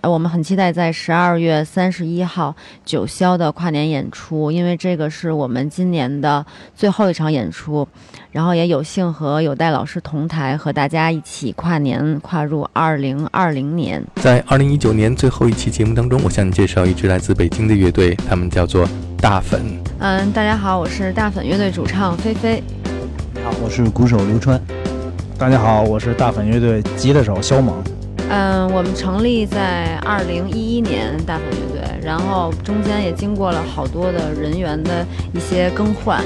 呃，我们很期待在十二月三十一号九霄的跨年演出，因为这个是我们今年的最后一场演出，然后也有幸和有戴老师同台，和大家一起跨年，跨入二零二零年。在二零一九年最后一期节目当中，我向你介绍一支来自北京的乐队，他们叫做大粉。嗯，大家好，我是大粉乐队主唱菲菲。你好，我是鼓手刘川。大家好，我是大粉乐队吉他手肖猛。嗯，我们成立在二零一一年，大粉乐队，然后中间也经过了好多的人员的一些更换，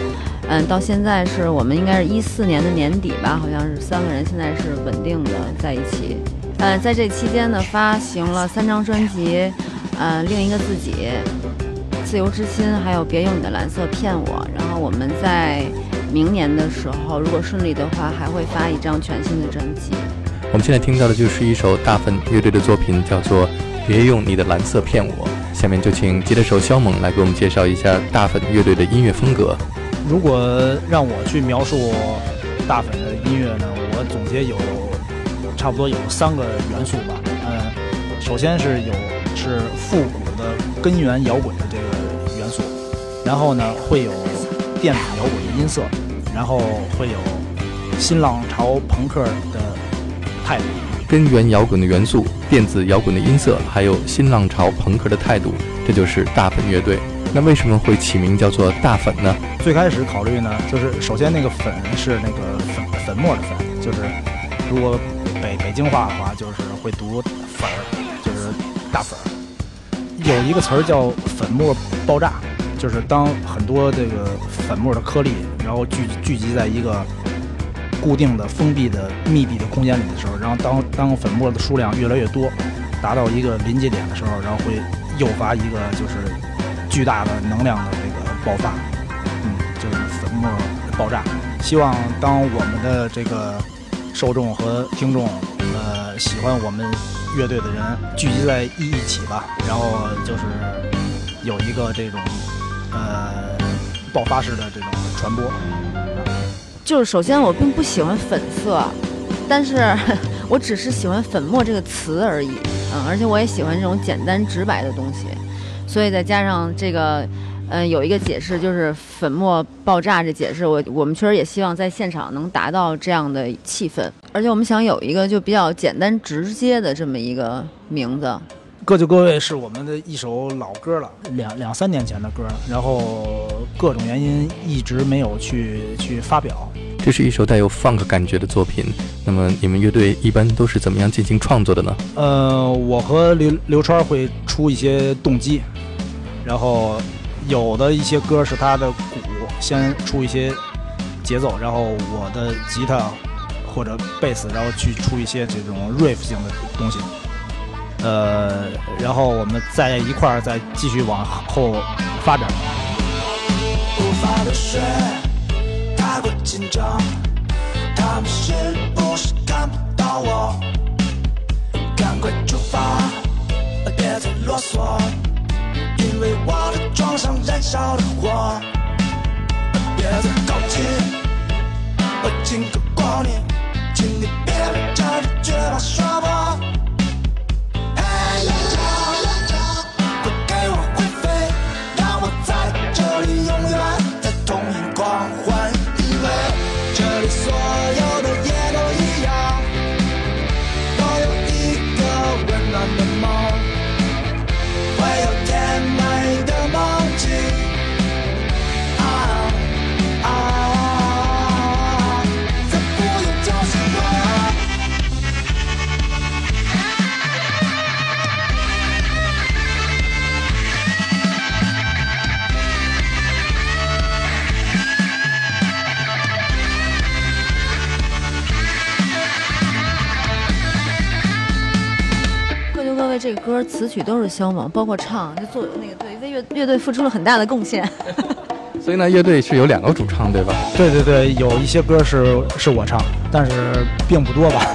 嗯，到现在是我们应该是一四年的年底吧，好像是三个人现在是稳定的在一起，嗯，在这期间呢，发行了三张专辑，嗯，另一个自己，自由之心，还有别用你的蓝色骗我，然后我们在明年的时候，如果顺利的话，还会发一张全新的专辑。我们现在听到的就是一首大粉乐队的作品，叫做《别用你的蓝色骗我》。下面就请吉他手肖猛来给我们介绍一下大粉乐队的音乐风格。如果让我去描述大粉的音乐呢，我总结有差不多有三个元素吧。嗯，首先是有是复古的根源摇滚的这个元素，然后呢会有电子摇滚的音色，然后会有新浪潮朋克的。态，根源摇滚的元素，电子摇滚的音色，还有新浪潮朋克的态度，这就是大粉乐队。那为什么会起名叫做大粉呢？最开始考虑呢，就是首先那个粉是那个粉粉末的粉，就是如果北北京话的话，就是会读粉儿，就是大粉儿。有一个词儿叫粉末爆炸，就是当很多这个粉末的颗粒，然后聚聚集在一个。固定的、封闭的、密闭的空间里的时候，然后当当粉末的数量越来越多，达到一个临界点的时候，然后会诱发一个就是巨大的能量的这个爆发，嗯，就是粉末爆炸。希望当我们的这个受众和听众，呃，喜欢我们乐队的人聚集在一起吧，然后就是有一个这种呃爆发式的这种传播。就是首先我并不喜欢粉色，但是 我只是喜欢粉末这个词而已，嗯，而且我也喜欢这种简单直白的东西，所以再加上这个，嗯，有一个解释就是粉末爆炸这解释，我我们确实也希望在现场能达到这样的气氛，而且我们想有一个就比较简单直接的这么一个名字。各就各位是我们的一首老歌了，两两三年前的歌，然后各种原因一直没有去去发表。这是一首带有 funk 感觉的作品。那么你们乐队一般都是怎么样进行创作的呢？呃，我和刘刘川会出一些动机，然后有的一些歌是他的鼓先出一些节奏，然后我的吉他或者贝斯，然后去出一些这种 riff 性的东西。呃，然后我们在一块儿再继续往后发展。无法的雪太过紧张，他们是不是看不到我？赶快出发，别再啰嗦，因为我的床上燃烧的火。别再靠近，我经过你，请你别着着绝望说我。歌词曲都是肖猛，包括唱，就做那个对为乐乐队付出了很大的贡献。所以呢，乐队是有两个主唱，对吧？对对对，有一些歌是是我唱，但是并不多吧。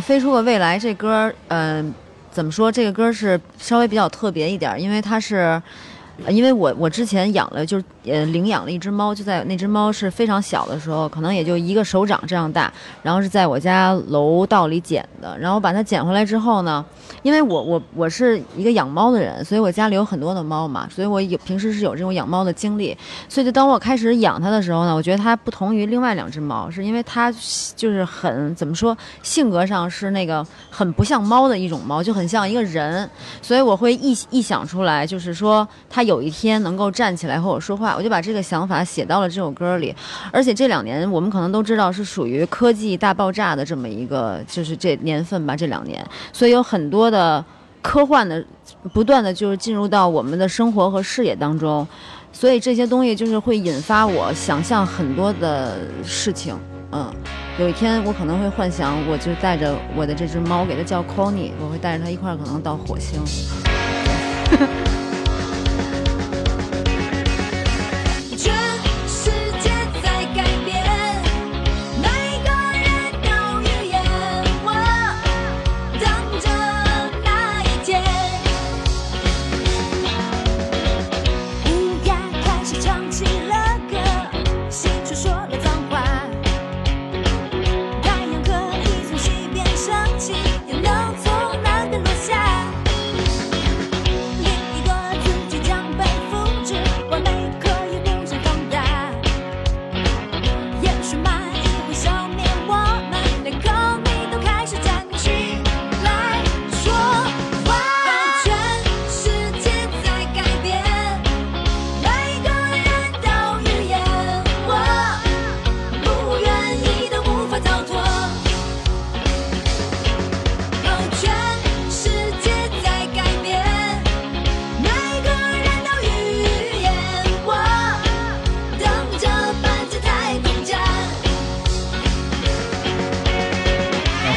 飞出个未来这歌儿，嗯、怎么说？这个歌是稍微比较特别一点，因为它是，因为我我之前养了，就是呃领养了一只猫，就在那只猫是非常小的时候，可能也就一个手掌这样大，然后是在我家楼道里捡的，然后把它捡回来之后呢，因为我我我是一个养猫的人，所以我家里有很多的猫嘛，所以我有平时是有这种养猫的经历，所以就当我开始养它的时候呢，我觉得它不同于另外两只猫，是因为它就是很怎么说，性格上是那个很不像猫的一种猫，就很像一个人，所以我会臆臆想出来，就是说它有一天能够站起来和我说话，我就把这个想法写到了这首歌里。而且这两年我们可能都知道是属于科技大爆炸的这么一个，就是这年份吧，这两年，所以有很多的科幻的不断的就是进入到我们的生活和视野当中，所以这些东西就是会引发我想象很多的事情。嗯，有一天我可能会幻想，我就带着我的这只猫，给它叫 Connie，我会带着它一块儿可能到火星。thank you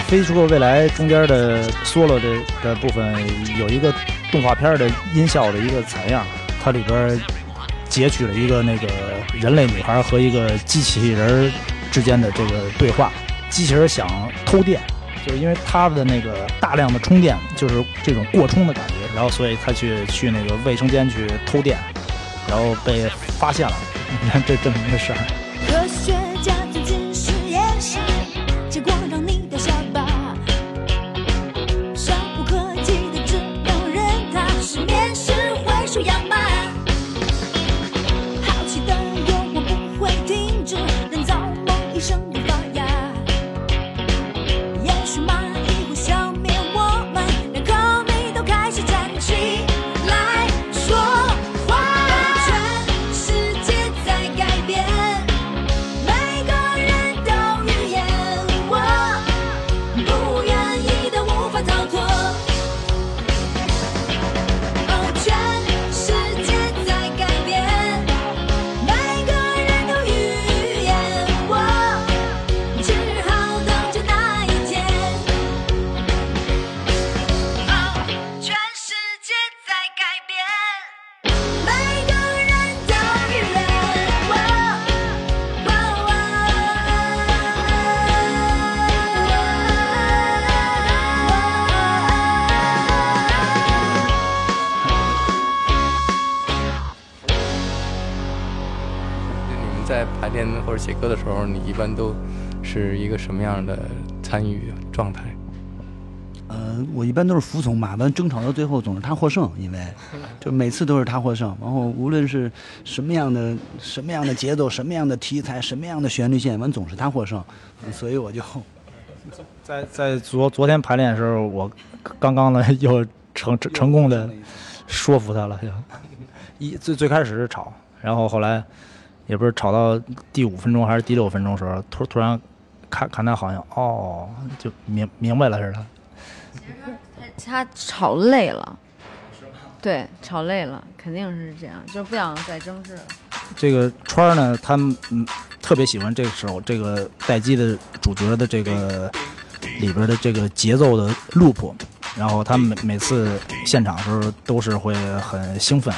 飞出个未来中间的 solo 的的部分有一个动画片的音效的一个采样，它里边截取了一个那个人类女孩和一个机器人之间的这个对话。机器人想偷电，就是因为它的那个大量的充电，就是这种过充的感觉，然后所以他去去那个卫生间去偷电，然后被发现了。你 看这这么一个事儿。或者写歌的时候，你一般都是一个什么样的参与状态？呃，我一般都是服从嘛，完争吵到最后总是他获胜，因为 就每次都是他获胜。然后无论是什么样的什么样的节奏、什么样的题材、什么样的旋律线，完总是他获胜，嗯所以我就 在在昨昨天排练的时候，我刚刚呢又成 成成功的说服他了，就一最最开始是吵，然后后来也不是吵到第五分钟还是第六分钟的时候，突突然看看他好像哦就明明白了似的。他吵累了，对，吵累了，肯定是这样，就不想再争执了。这个川儿呢，他嗯特别喜欢这首这个待机的主角的这个里边的这个节奏的 loop，然后他每每次现场的时候都是会很兴奋。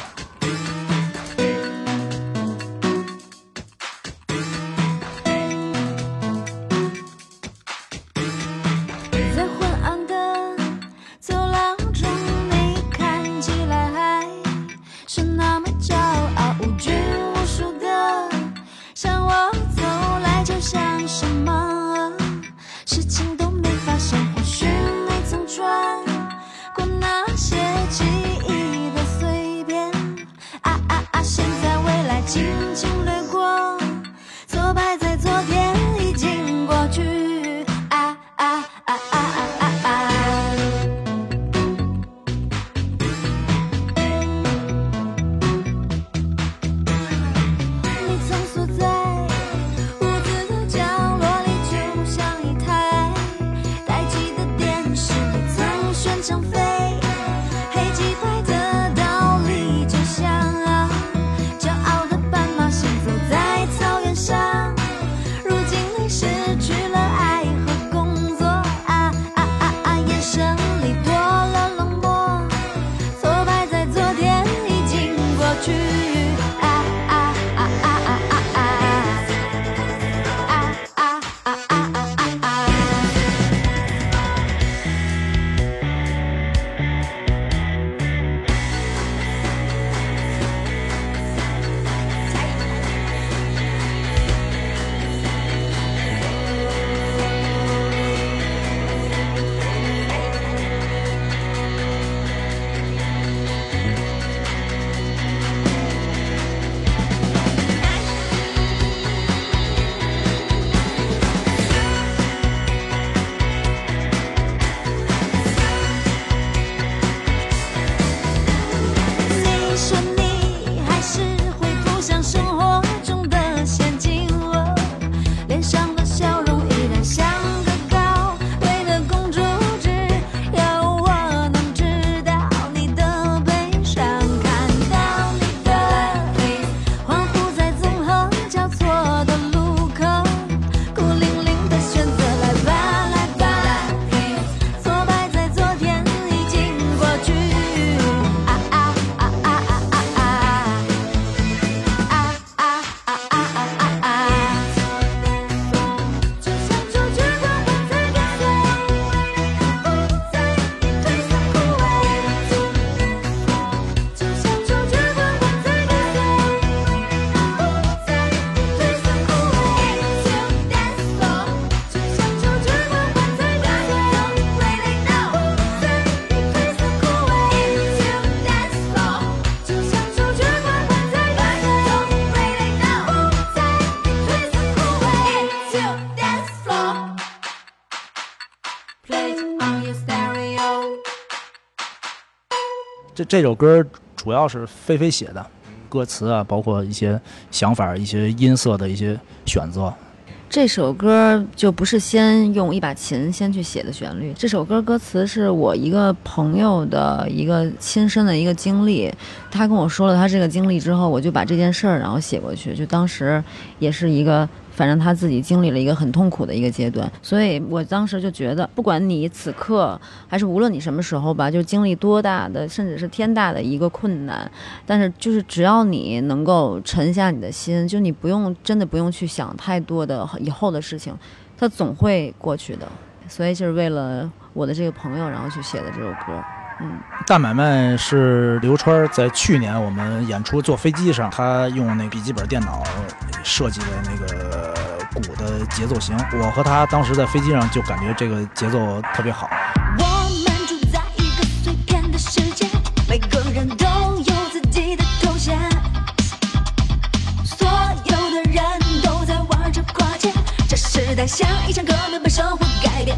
这首歌主要是菲菲写的，歌词啊，包括一些想法、一些音色的一些选择。这首歌就不是先用一把琴先去写的旋律，这首歌歌词是我一个朋友的一个亲身的一个经历，他跟我说了他这个经历之后，我就把这件事儿然后写过去，就当时也是一个。反正他自己经历了一个很痛苦的一个阶段，所以我当时就觉得，不管你此刻还是无论你什么时候吧，就经历多大的，甚至是天大的一个困难，但是就是只要你能够沉下你的心，就你不用真的不用去想太多的以后的事情，它总会过去的。所以就是为了我的这个朋友，然后去写的这首歌。嗯，大买卖是刘川在去年我们演出坐飞机上，他用那笔记本电脑设计的那个鼓的节奏型，我和他当时在飞机上就感觉这个节奏特别好。我们住在一个碎片的世界，每个人都有自己的头衔，所有的人都在玩着跨界，这时代像一场革命，把生活改变。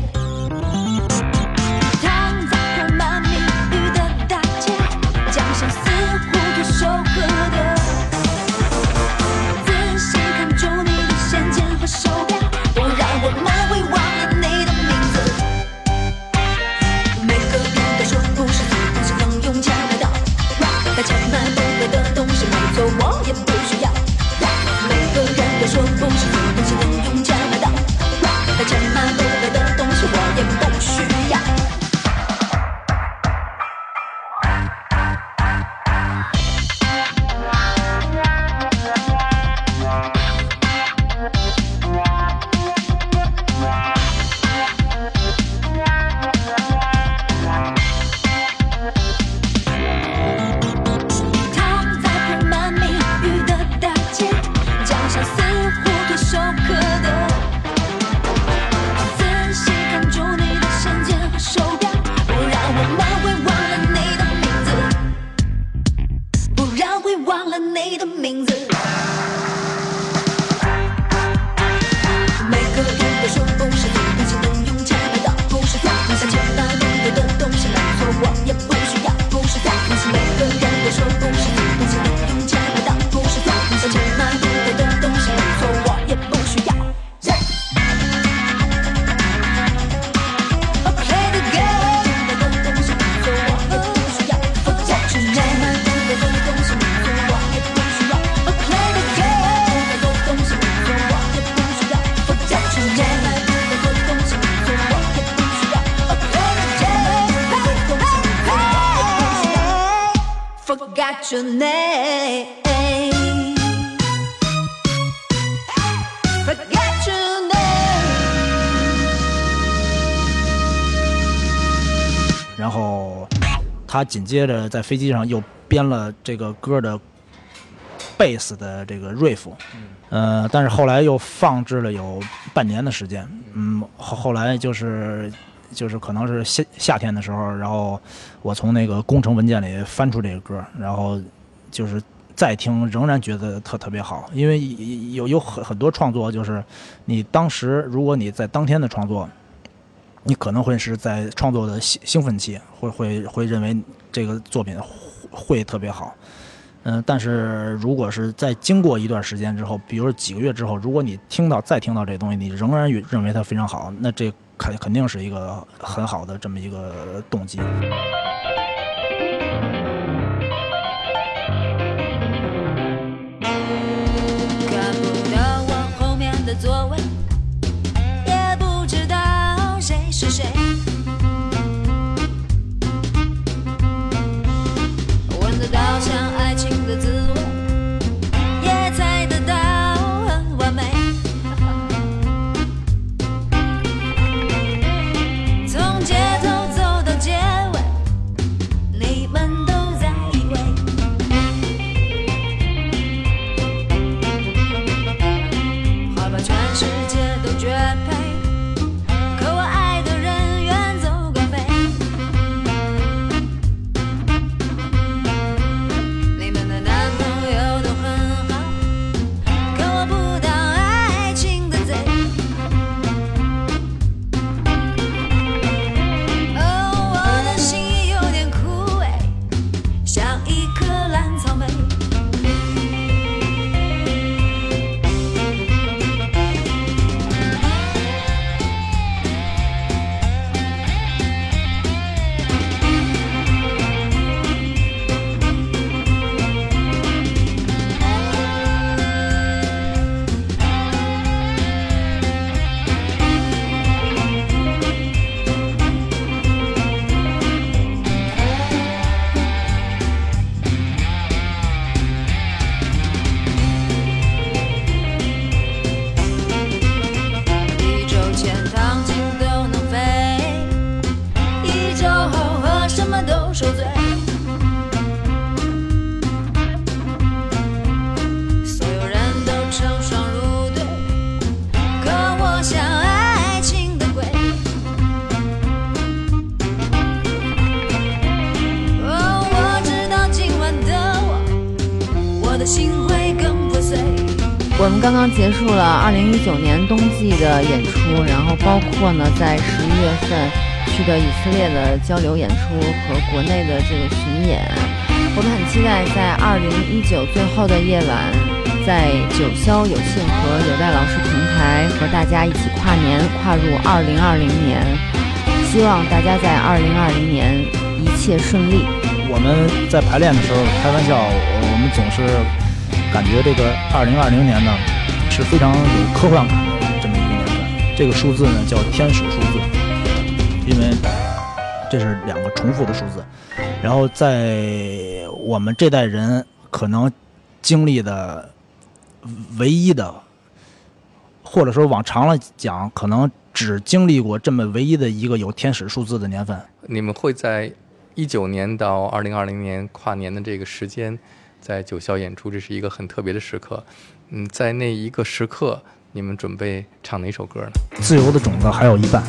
他紧接着在飞机上又编了这个歌的贝斯的这个 riff，呃，但是后来又放置了有半年的时间，嗯，后后来就是就是可能是夏夏天的时候，然后我从那个工程文件里翻出这个歌，然后就是再听，仍然觉得特特别好，因为有有很很多创作，就是你当时如果你在当天的创作，你可能会是在创作的兴兴奋期，会会会认为这个作品会特别好，嗯、但是如果是在经过一段时间之后，比如说几个月之后，如果你听到再听到这东西，你仍然认为它非常好，那这肯肯定是一个很好的这么一个动机。零一九年冬季的演出，然后包括呢在十一月份去的以色列的交流演出和国内的这个巡演。我们很期待在二零一九最后的夜晚，在九霄有幸和有代老师平台和大家一起跨年，跨入二零二零年。希望大家在二零二零年一切顺利。我们在排练的时候开玩笑，我我们总是感觉这个二零二零年呢是非常有科幻感的这么一个年份。这个数字呢叫天使数字，因为这是两个重复的数字。然后在我们这代人可能经历的唯一的，或者说往长了讲，可能只经历过这么唯一的一个有天使数字的年份。你们会在一九年到二零二零年跨年的这个时间，在九霄演出，这是一个很特别的时刻。嗯，在那一个时刻，你们准备唱哪首歌呢？自由的种子还有一半。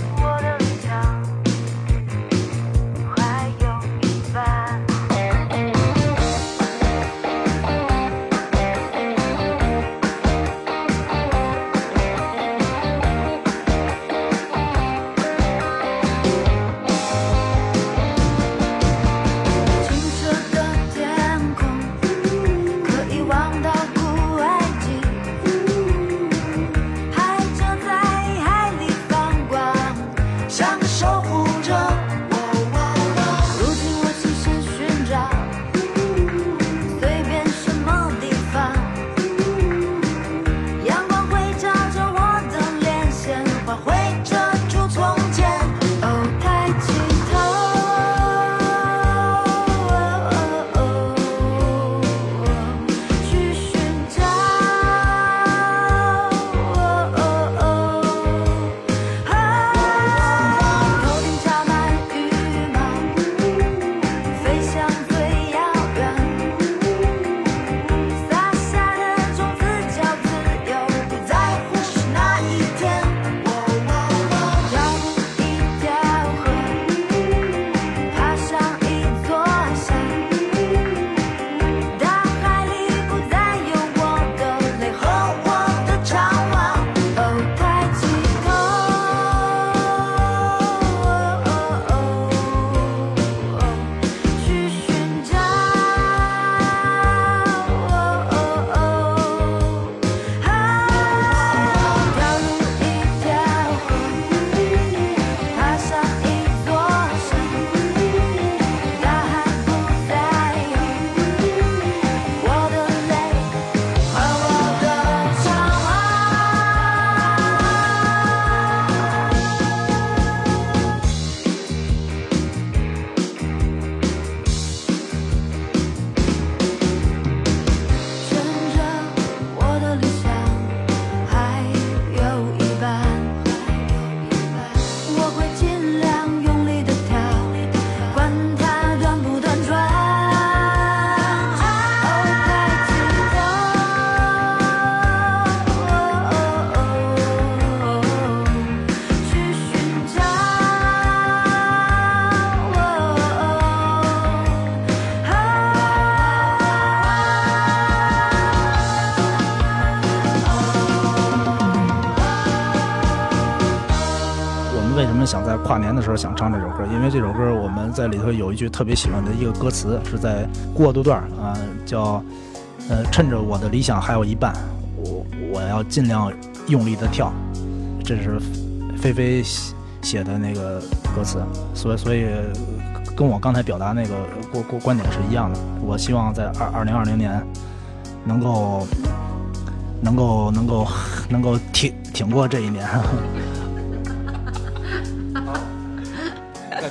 候想唱这首歌？因为这首歌我们在里头有一句特别喜欢的一个歌词，是在过渡段儿啊、叫呃趁着我的理想还有一半，我我要尽量用力的跳，这是菲菲写的那个歌词，所以所以跟我刚才表达那个过过观点是一样的。我希望在二二零二零年能够能够能够能够挺挺过这一年。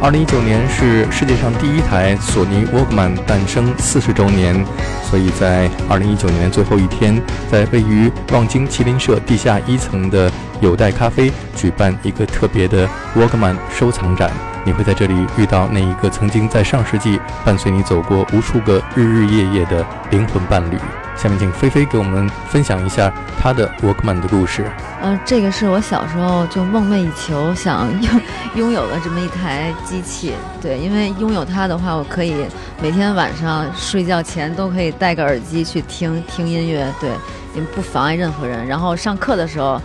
二零一九年是世界上第一台索尼 Walkman 诞生四十周年，所以在二零一九年最后一天，在位于望京麒麟社地下一层的有代咖啡举办一个特别的 Walkman 收藏展。你会在这里遇到那一个曾经在上世纪伴随你走过无数个日日夜夜的灵魂伴侣。下面请菲菲给我们分享一下她的 Walkman 的故事。呃，这个是我小时候就梦寐以求想拥拥有的这么一台机器。对，因为拥有它的话，我可以每天晚上睡觉前都可以戴个耳机去听听音乐，对，也不妨碍任何人。然后上课的时候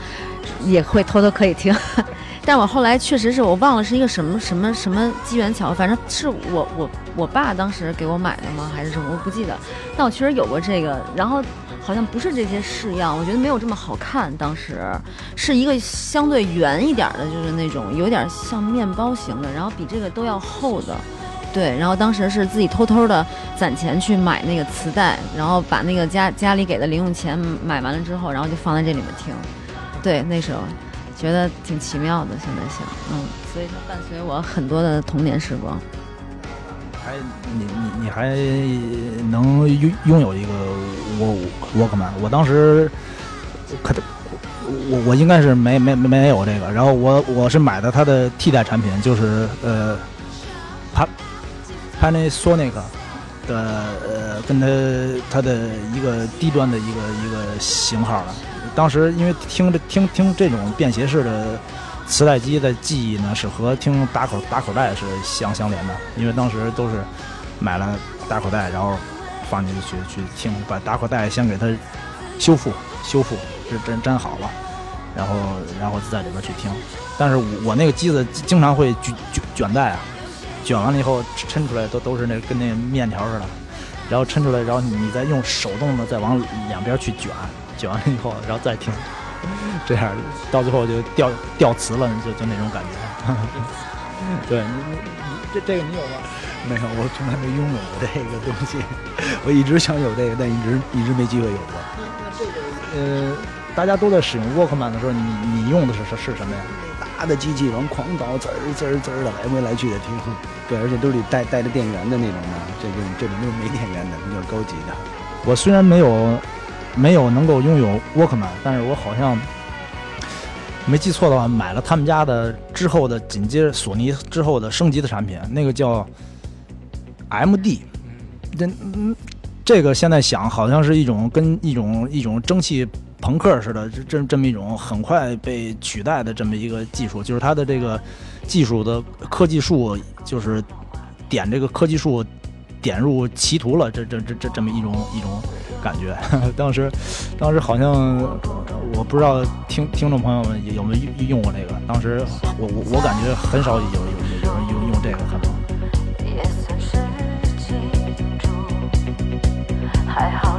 也会偷偷可以听。但我后来确实是我忘了是一个什么什么什么机缘巧合，反正是我我我爸当时给我买的吗？还是什么？我不记得。但我确实有过这个，然后好像不是这些式样，我觉得没有这么好看。当时是一个相对圆一点的，就是那种有点像面包型的，然后比这个都要厚的。对，然后当时是自己偷偷的攒钱去买那个磁带，然后把那个家家里给的零用钱买完了之后，然后就放在这里面听。对，那时候觉得挺奇妙的，现在想，嗯，所以它伴随我很多的童年时光。还你你你还能拥拥有一个沃沃克曼？我当时可我我应该是没没没没有这个，然后我我是买的它的替代产品，就是呃，帕 Panasonic 的呃跟它它的一个低端的一个一个型号了。当时因为听着听听这种便携式的磁带机的记忆呢，是和听打口打口袋是相相连的，因为当时都是买了打口袋，然后放进去去听，把打口袋先给它修复修复，是粘粘好了，然后然后在里边去听。但是我我那个机子经常会卷卷卷带啊，卷完了以后抻出来都都是那跟那面条似的，然后抻出来，然后你再用手动的再往两边去卷，卷完了以后，然后再听。这样到最后就掉掉词了，就就那种感觉。对，你你你这这个你有吗？没有，我从来没拥有过这个东西，我一直想有这个，但一直一直没机会有过。呃，大家都在使用 Walkman 的时候，你你用的是是是什么呀？大的机器往狂倒，滋儿滋儿滋儿的来回来去的听。对，而且都得带带着电源的那种的，这种这种就是没电源的，比较高级的。我虽然没有没有能够拥有 Walkman，但是我好像没记错的话，买了他们家的之后的紧接着索尼之后的升级的产品，那个叫 MD。这嗯，这个现在想好像是一种跟一种一种蒸汽朋克似的，这这这么一种很快被取代的这么一个技术，就是它的这个技术的科技树，就是点这个科技树点入歧途了，这这这这这么一种一种感觉。当时，当时好像我不知道听听众朋友们有没有用过这个。当时我我我感觉很少有有有有人用用这个可能。也算是还好。